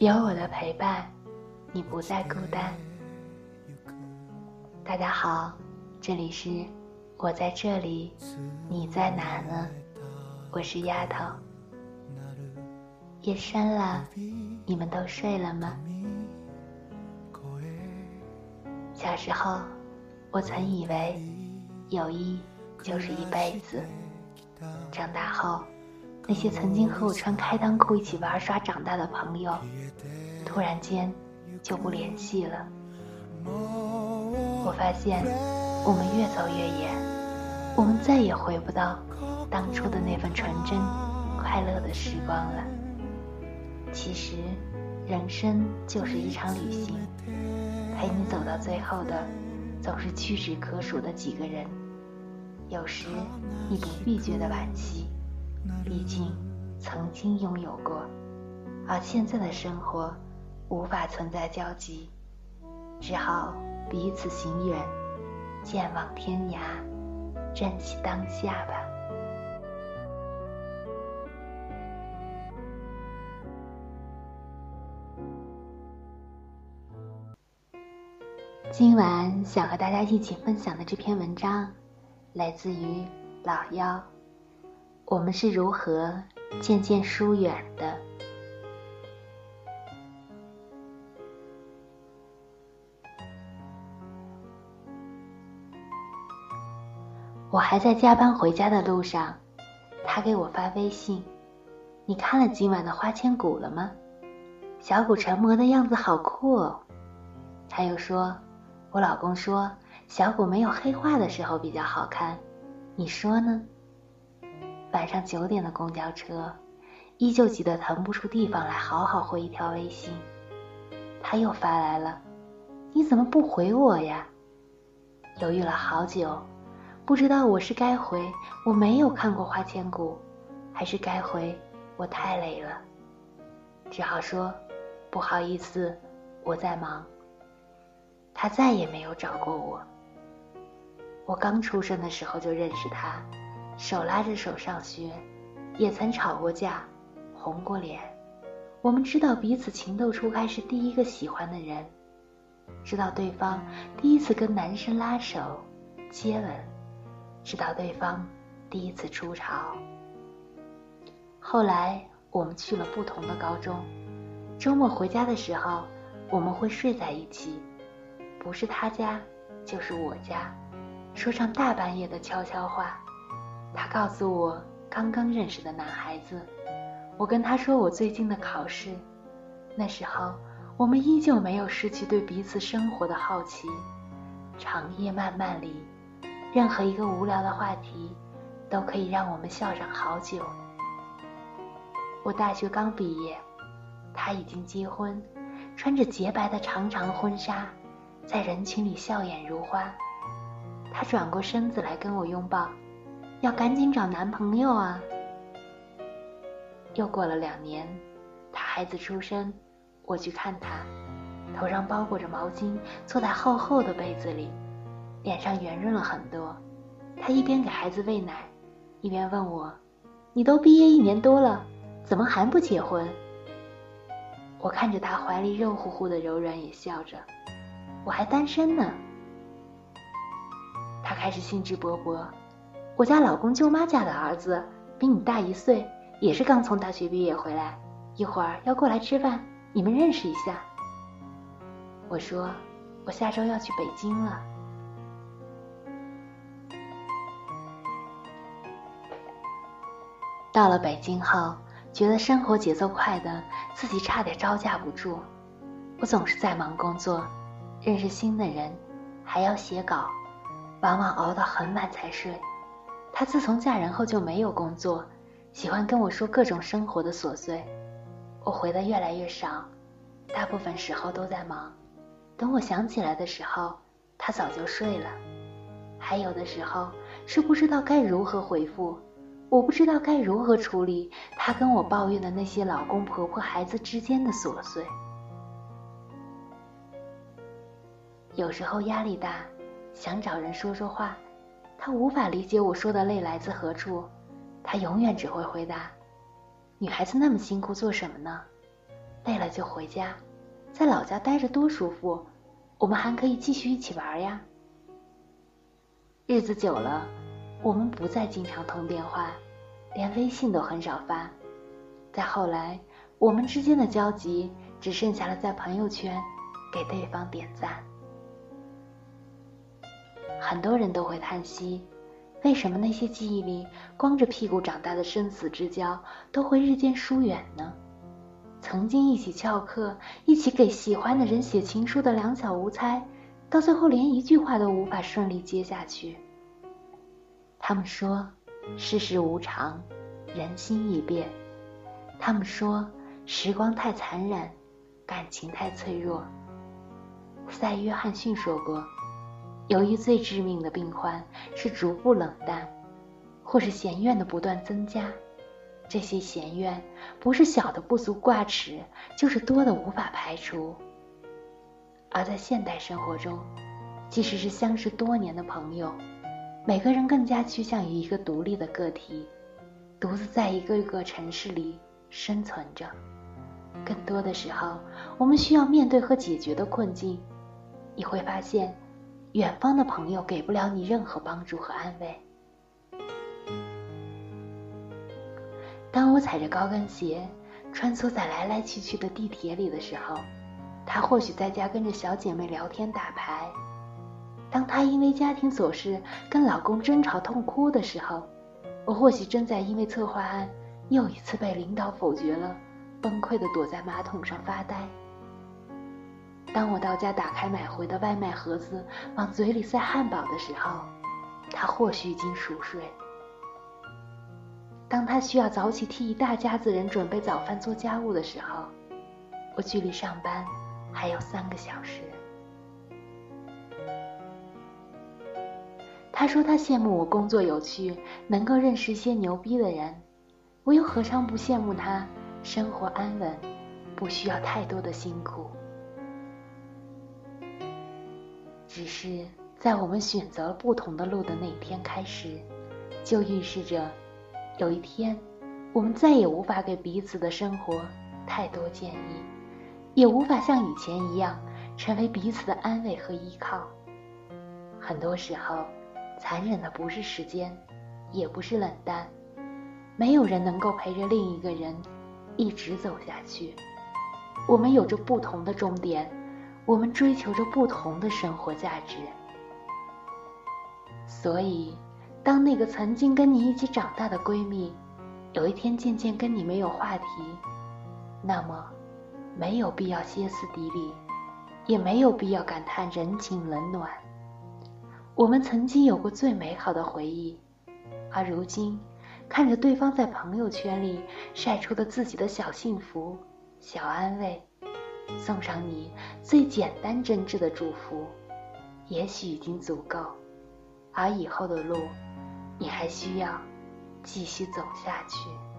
有我的陪伴，你不再孤单。大家好，这里是我在这里，你在哪呢？我是丫头。夜深了，你们都睡了吗？小时候，我曾以为友谊就是一辈子。长大后，那些曾经和我穿开裆裤一起玩耍长大的朋友，突然间就不联系了。我发现，我们越走越远，我们再也回不到当初的那份纯真、快乐的时光了。其实，人生就是一场旅行，陪你走到最后的，总是屈指可数的几个人。有时，你不必觉得惋惜，毕竟曾经拥有过，而现在的生活无法存在交集，只好彼此行远，渐往天涯，珍惜当下吧。今晚想和大家一起分享的这篇文章，来自于老妖。我们是如何渐渐疏远的？我还在加班回家的路上，他给我发微信：“你看了今晚的花千骨了吗？小骨成魔的样子好酷哦。”他又说：“我老公说小骨没有黑化的时候比较好看，你说呢？”晚上九点的公交车，依旧挤得腾不出地方来好好回一条微信。他又发来了：“你怎么不回我呀？”犹豫了好久。不知道我是该回我没有看过《花千骨》，还是该回我太累了，只好说不好意思，我在忙。他再也没有找过我。我刚出生的时候就认识他，手拉着手上学，也曾吵过架，红过脸。我们知道彼此情窦初开是第一个喜欢的人，知道对方第一次跟男生拉手、接吻。知道对方第一次出潮。后来我们去了不同的高中，周末回家的时候，我们会睡在一起，不是他家就是我家，说上大半夜的悄悄话。他告诉我刚刚认识的男孩子，我跟他说我最近的考试。那时候我们依旧没有失去对彼此生活的好奇。长夜漫漫里。任何一个无聊的话题，都可以让我们笑上好久。我大学刚毕业，他已经结婚，穿着洁白的长长婚纱，在人群里笑眼如花。他转过身子来跟我拥抱，要赶紧找男朋友啊！又过了两年，他孩子出生，我去看他，头上包裹着毛巾，坐在厚厚的被子里。脸上圆润了很多，他一边给孩子喂奶，一边问我：“你都毕业一年多了，怎么还不结婚？”我看着他怀里肉乎乎的柔软，也笑着：“我还单身呢。”他开始兴致勃勃：“我家老公舅妈家的儿子比你大一岁，也是刚从大学毕业回来，一会儿要过来吃饭，你们认识一下。”我说：“我下周要去北京了。”到了北京后，觉得生活节奏快的自己差点招架不住。我总是在忙工作，认识新的人，还要写稿，往往熬到很晚才睡。她自从嫁人后就没有工作，喜欢跟我说各种生活的琐碎。我回的越来越少，大部分时候都在忙。等我想起来的时候，她早就睡了。还有的时候是不知道该如何回复。我不知道该如何处理她跟我抱怨的那些老公婆婆、孩子之间的琐碎。有时候压力大，想找人说说话，他无法理解我说的累来自何处，他永远只会回答：“女孩子那么辛苦做什么呢？累了就回家，在老家待着多舒服，我们还可以继续一起玩呀。”日子久了，我们不再经常通电话，连微信都很少发。再后来，我们之间的交集只剩下了在朋友圈给对方点赞。很多人都会叹息，为什么那些记忆里光着屁股长大的生死之交都会日渐疏远呢？曾经一起翘课、一起给喜欢的人写情书的两小无猜。到最后，连一句话都无法顺利接下去。他们说，世事无常，人心易变。他们说，时光太残忍，感情太脆弱。塞约翰逊说过，由于最致命的病患是逐步冷淡，或是嫌怨的不断增加。这些嫌怨，不是小的不足挂齿，就是多的无法排除。而在现代生活中，即使是相识多年的朋友，每个人更加趋向于一个独立的个体，独自在一个个城市里生存着。更多的时候，我们需要面对和解决的困境，你会发现，远方的朋友给不了你任何帮助和安慰。当我踩着高跟鞋穿梭在来来去去的地铁里的时候。她或许在家跟着小姐妹聊天打牌，当她因为家庭琐事跟老公争吵痛哭的时候，我或许正在因为策划案又一次被领导否决了，崩溃的躲在马桶上发呆。当我到家打开买回的外卖盒子，往嘴里塞汉堡的时候，他或许已经熟睡。当他需要早起替一大家子人准备早饭做家务的时候，我距离上班。还有三个小时。他说他羡慕我工作有趣，能够认识一些牛逼的人。我又何尝不羡慕他生活安稳，不需要太多的辛苦。只是在我们选择了不同的路的那一天开始，就预示着有一天，我们再也无法给彼此的生活太多建议。也无法像以前一样成为彼此的安慰和依靠。很多时候，残忍的不是时间，也不是冷淡，没有人能够陪着另一个人一直走下去。我们有着不同的终点，我们追求着不同的生活价值。所以，当那个曾经跟你一起长大的闺蜜，有一天渐渐跟你没有话题，那么。没有必要歇斯底里，也没有必要感叹人情冷暖。我们曾经有过最美好的回忆，而如今看着对方在朋友圈里晒出的自己的小幸福、小安慰，送上你最简单真挚的祝福，也许已经足够。而以后的路，你还需要继续走下去。